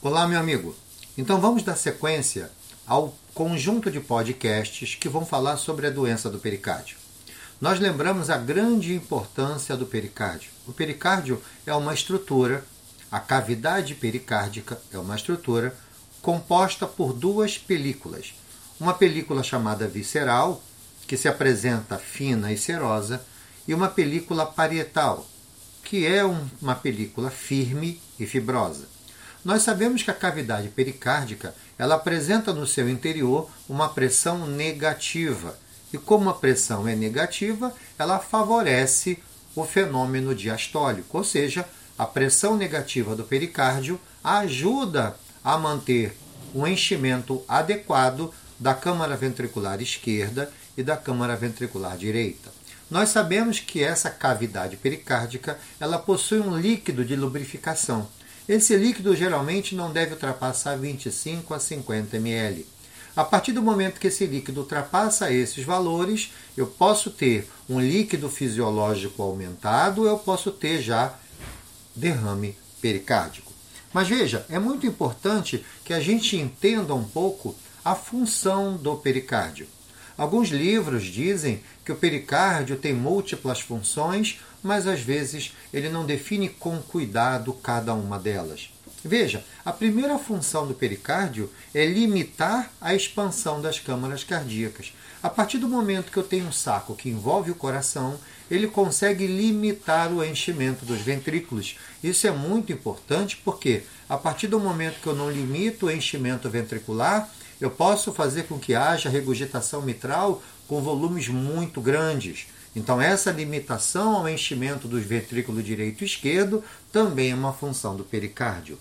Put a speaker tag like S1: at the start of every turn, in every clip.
S1: Olá, meu amigo. Então vamos dar sequência ao conjunto de podcasts que vão falar sobre a doença do pericárdio. Nós lembramos a grande importância do pericárdio. O pericárdio é uma estrutura, a cavidade pericárdica é uma estrutura composta por duas películas. Uma película chamada visceral, que se apresenta fina e serosa, e uma película parietal, que é uma película firme e fibrosa. Nós sabemos que a cavidade pericárdica ela apresenta no seu interior uma pressão negativa. E como a pressão é negativa, ela favorece o fenômeno diastólico, ou seja, a pressão negativa do pericárdio ajuda a manter um enchimento adequado da câmara ventricular esquerda e da câmara ventricular direita. Nós sabemos que essa cavidade pericárdica ela possui um líquido de lubrificação. Esse líquido geralmente não deve ultrapassar 25 a 50 ml. A partir do momento que esse líquido ultrapassa esses valores, eu posso ter um líquido fisiológico aumentado, eu posso ter já derrame pericárdico. Mas veja, é muito importante que a gente entenda um pouco a função do pericárdio. Alguns livros dizem que o pericárdio tem múltiplas funções, mas às vezes ele não define com cuidado cada uma delas. Veja, a primeira função do pericárdio é limitar a expansão das câmaras cardíacas. A partir do momento que eu tenho um saco que envolve o coração, ele consegue limitar o enchimento dos ventrículos. Isso é muito importante porque, a partir do momento que eu não limito o enchimento ventricular, eu posso fazer com que haja regurgitação mitral com volumes muito grandes. Então, essa limitação ao enchimento dos ventrículos direito e esquerdo também é uma função do pericárdio.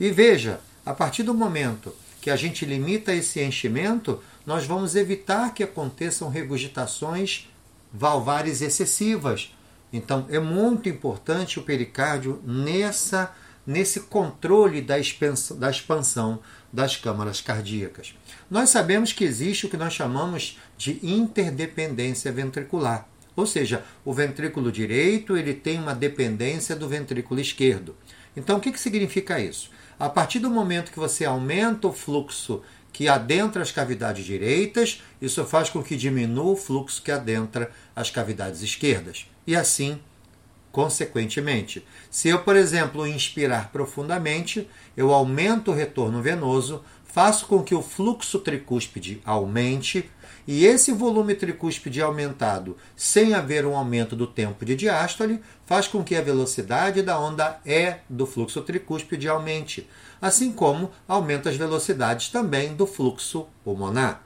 S1: E veja, a partir do momento que a gente limita esse enchimento, nós vamos evitar que aconteçam regurgitações valvares excessivas. Então, é muito importante o pericárdio nessa nesse controle da expansão, da expansão das câmaras cardíacas. Nós sabemos que existe o que nós chamamos de interdependência ventricular, ou seja, o ventrículo direito ele tem uma dependência do ventrículo esquerdo. Então, o que, que significa isso? A partir do momento que você aumenta o fluxo que adentra as cavidades direitas, isso faz com que diminua o fluxo que adentra as cavidades esquerdas. E assim Consequentemente, se eu, por exemplo, inspirar profundamente, eu aumento o retorno venoso, faço com que o fluxo tricúspide aumente, e esse volume tricúspide aumentado, sem haver um aumento do tempo de diástole, faz com que a velocidade da onda E do fluxo tricúspide aumente, assim como aumenta as velocidades também do fluxo pulmonar.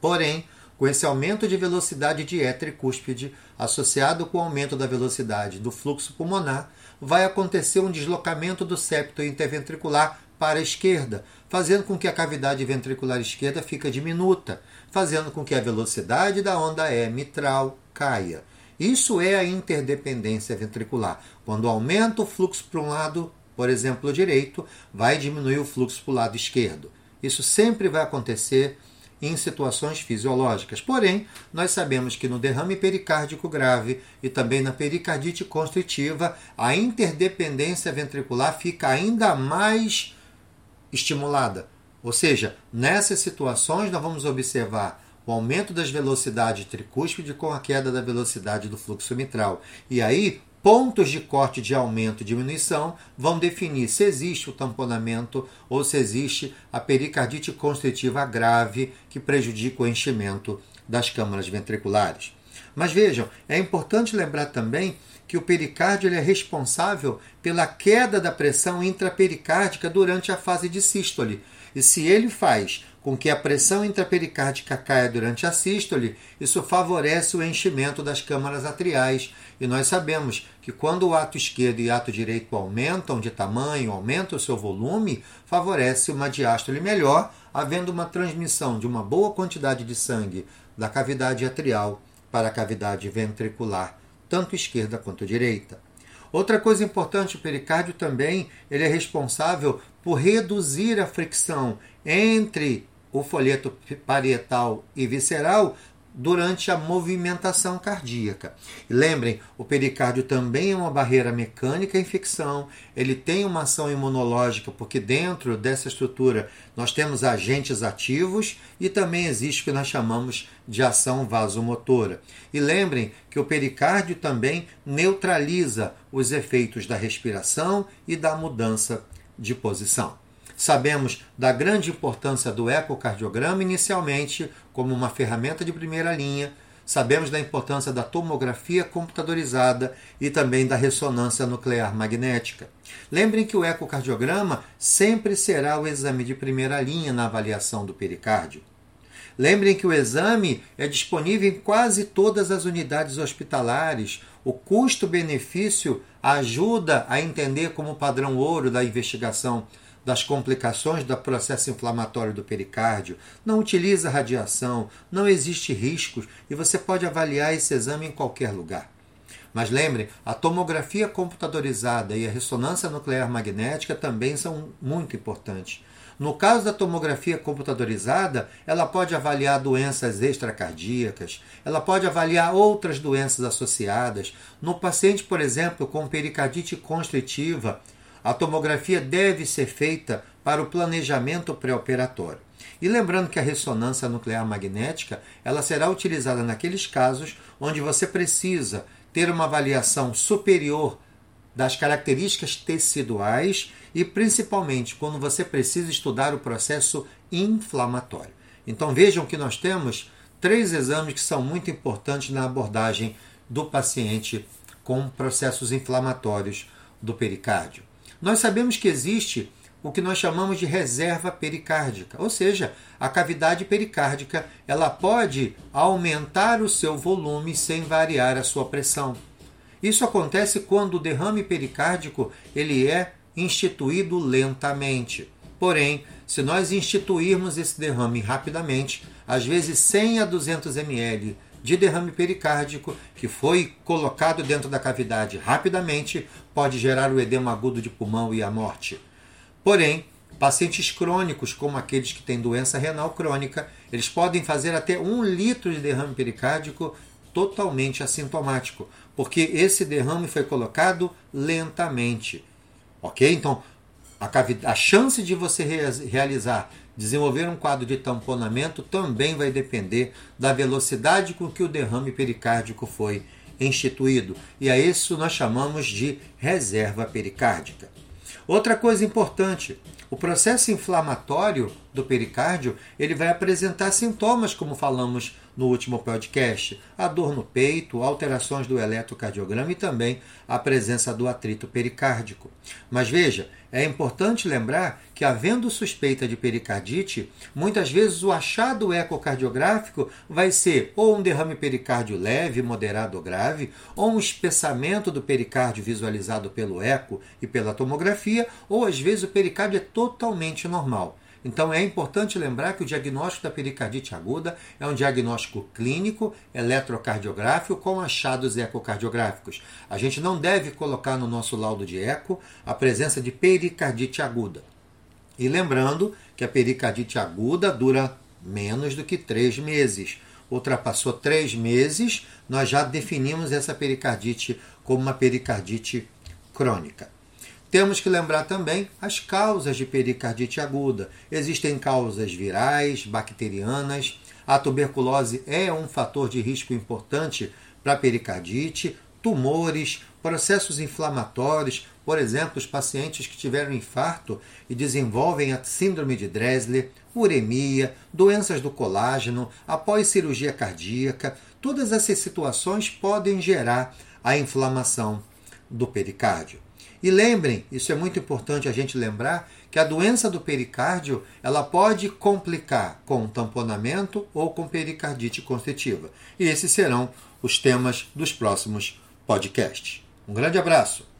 S1: Porém, com esse aumento de velocidade de E tricúspide, associado com o aumento da velocidade do fluxo pulmonar, vai acontecer um deslocamento do septo interventricular para a esquerda, fazendo com que a cavidade ventricular esquerda fique diminuta, fazendo com que a velocidade da onda E mitral caia. Isso é a interdependência ventricular. Quando aumenta o fluxo para um lado, por exemplo, direito, vai diminuir o fluxo para o lado esquerdo. Isso sempre vai acontecer em situações fisiológicas. Porém, nós sabemos que no derrame pericárdico grave e também na pericardite constritiva, a interdependência ventricular fica ainda mais estimulada. Ou seja, nessas situações nós vamos observar o aumento das velocidades tricúspide com a queda da velocidade do fluxo mitral. E aí, pontos de corte de aumento e diminuição vão definir se existe o tamponamento ou se existe a pericardite constritiva grave que prejudica o enchimento das câmaras ventriculares. Mas vejam, é importante lembrar também que o pericárdio é responsável pela queda da pressão intrapericárdica durante a fase de sístole. E se ele faz com que a pressão intrapericárdica caia durante a sístole, isso favorece o enchimento das câmaras atriais. E nós sabemos que quando o ato esquerdo e ato direito aumentam de tamanho, aumentam o seu volume, favorece uma diástole melhor, havendo uma transmissão de uma boa quantidade de sangue da cavidade atrial para a cavidade ventricular, tanto esquerda quanto direita. Outra coisa importante, o pericárdio também ele é responsável por reduzir a fricção entre o folheto parietal e visceral, durante a movimentação cardíaca. Lembrem, o pericárdio também é uma barreira mecânica à infecção, ele tem uma ação imunológica, porque dentro dessa estrutura nós temos agentes ativos e também existe o que nós chamamos de ação vasomotora. E lembrem que o pericárdio também neutraliza os efeitos da respiração e da mudança de posição. Sabemos da grande importância do ecocardiograma inicialmente como uma ferramenta de primeira linha. Sabemos da importância da tomografia computadorizada e também da ressonância nuclear magnética. Lembrem que o ecocardiograma sempre será o exame de primeira linha na avaliação do pericárdio. Lembrem que o exame é disponível em quase todas as unidades hospitalares. O custo-benefício ajuda a entender como padrão ouro da investigação das complicações do processo inflamatório do pericárdio, não utiliza radiação, não existe riscos e você pode avaliar esse exame em qualquer lugar. Mas lembre, a tomografia computadorizada e a ressonância nuclear magnética também são muito importantes. No caso da tomografia computadorizada, ela pode avaliar doenças extracardíacas, ela pode avaliar outras doenças associadas. No paciente, por exemplo, com pericardite constritiva, a tomografia deve ser feita para o planejamento pré-operatório. E lembrando que a ressonância nuclear magnética, ela será utilizada naqueles casos onde você precisa ter uma avaliação superior das características teciduais e principalmente quando você precisa estudar o processo inflamatório. Então vejam que nós temos três exames que são muito importantes na abordagem do paciente com processos inflamatórios do pericárdio nós sabemos que existe o que nós chamamos de reserva pericárdica, ou seja, a cavidade pericárdica ela pode aumentar o seu volume sem variar a sua pressão. Isso acontece quando o derrame pericárdico ele é instituído lentamente. Porém, se nós instituirmos esse derrame rapidamente, às vezes 100 a 200 ml de derrame pericárdico que foi colocado dentro da cavidade rapidamente pode gerar o edema agudo de pulmão e a morte. Porém, pacientes crônicos, como aqueles que têm doença renal crônica, eles podem fazer até um litro de derrame pericárdico totalmente assintomático, porque esse derrame foi colocado lentamente. Ok? Então, a, a chance de você realizar Desenvolver um quadro de tamponamento também vai depender da velocidade com que o derrame pericárdico foi instituído, e a isso nós chamamos de reserva pericárdica. Outra coisa importante, o processo inflamatório do pericárdio, ele vai apresentar sintomas como falamos no último podcast, a dor no peito, alterações do eletrocardiograma e também a presença do atrito pericárdico. Mas veja, é importante lembrar que, havendo suspeita de pericardite, muitas vezes o achado ecocardiográfico vai ser ou um derrame pericárdio leve, moderado ou grave, ou um espessamento do pericárdio visualizado pelo eco e pela tomografia, ou às vezes o pericárdio é totalmente normal. Então é importante lembrar que o diagnóstico da pericardite aguda é um diagnóstico clínico, eletrocardiográfico com achados ecocardiográficos. A gente não deve colocar no nosso laudo de eco a presença de pericardite aguda. E lembrando que a pericardite aguda dura menos do que três meses. Ultrapassou três meses, nós já definimos essa pericardite como uma pericardite crônica. Temos que lembrar também as causas de pericardite aguda. Existem causas virais, bacterianas. A tuberculose é um fator de risco importante para pericardite, tumores, processos inflamatórios, por exemplo, os pacientes que tiveram infarto e desenvolvem a síndrome de Dressler, uremia, doenças do colágeno, após cirurgia cardíaca, todas essas situações podem gerar a inflamação do pericárdio. E lembrem, isso é muito importante a gente lembrar, que a doença do pericárdio ela pode complicar com tamponamento ou com pericardite constritiva. E esses serão os temas dos próximos podcasts. Um grande abraço!